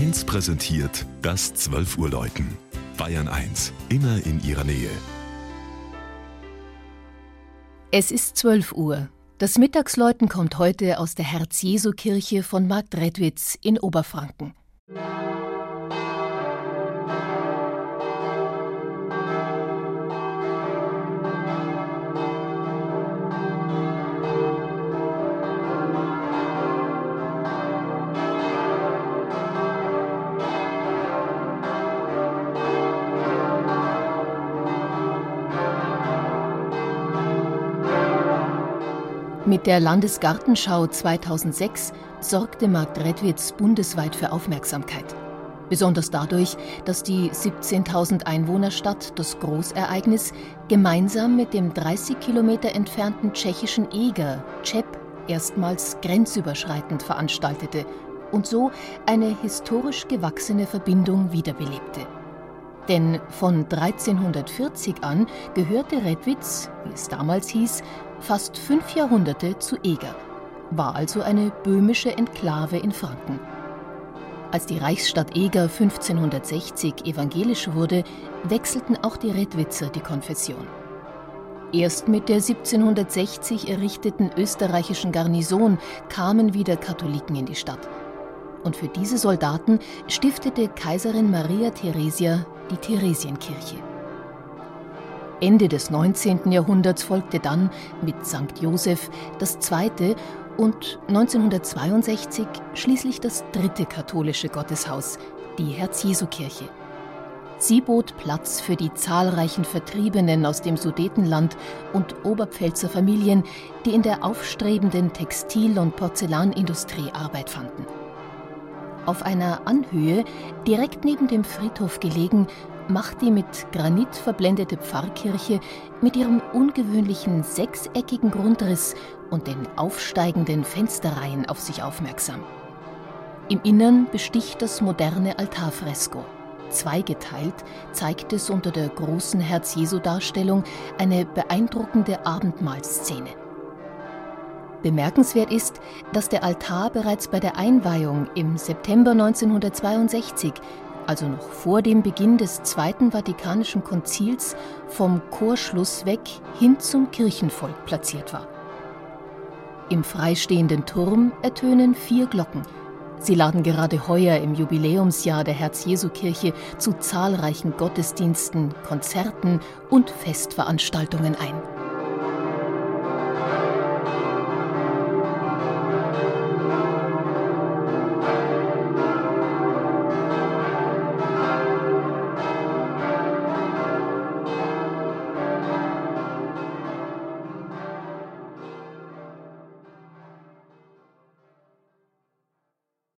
1 präsentiert das 12 Uhr Läuten. Bayern 1, immer in ihrer Nähe. Es ist 12 Uhr. Das Mittagsläuten kommt heute aus der Herz-Jesu-Kirche von Marktredwitz in Oberfranken. Mit der Landesgartenschau 2006 sorgte Markt Redwitz bundesweit für Aufmerksamkeit. Besonders dadurch, dass die 17.000 Einwohnerstadt das Großereignis gemeinsam mit dem 30 Kilometer entfernten tschechischen Eger, Czep, erstmals grenzüberschreitend veranstaltete und so eine historisch gewachsene Verbindung wiederbelebte. Denn von 1340 an gehörte Redwitz, wie es damals hieß, fast fünf Jahrhunderte zu Eger, war also eine böhmische Enklave in Franken. Als die Reichsstadt Eger 1560 evangelisch wurde, wechselten auch die Redwitzer die Konfession. Erst mit der 1760 errichteten österreichischen Garnison kamen wieder Katholiken in die Stadt. Und für diese Soldaten stiftete Kaiserin Maria Theresia die Theresienkirche. Ende des 19. Jahrhunderts folgte dann mit St. Joseph das zweite und 1962 schließlich das dritte katholische Gotteshaus, die Herz-Jesu-Kirche. Sie bot Platz für die zahlreichen Vertriebenen aus dem Sudetenland und Oberpfälzer Familien, die in der aufstrebenden Textil- und Porzellanindustrie Arbeit fanden. Auf einer Anhöhe, direkt neben dem Friedhof gelegen, macht die mit Granit verblendete Pfarrkirche mit ihrem ungewöhnlichen sechseckigen Grundriss und den aufsteigenden Fensterreihen auf sich aufmerksam. Im Innern besticht das moderne Altarfresko. Zweigeteilt zeigt es unter der großen Herz-Jesu-Darstellung eine beeindruckende Abendmahlszene. Bemerkenswert ist, dass der Altar bereits bei der Einweihung im September 1962, also noch vor dem Beginn des Zweiten Vatikanischen Konzils, vom Chorschluss weg hin zum Kirchenvolk platziert war. Im freistehenden Turm ertönen vier Glocken. Sie laden gerade heuer im Jubiläumsjahr der Herz-Jesu-Kirche zu zahlreichen Gottesdiensten, Konzerten und Festveranstaltungen ein.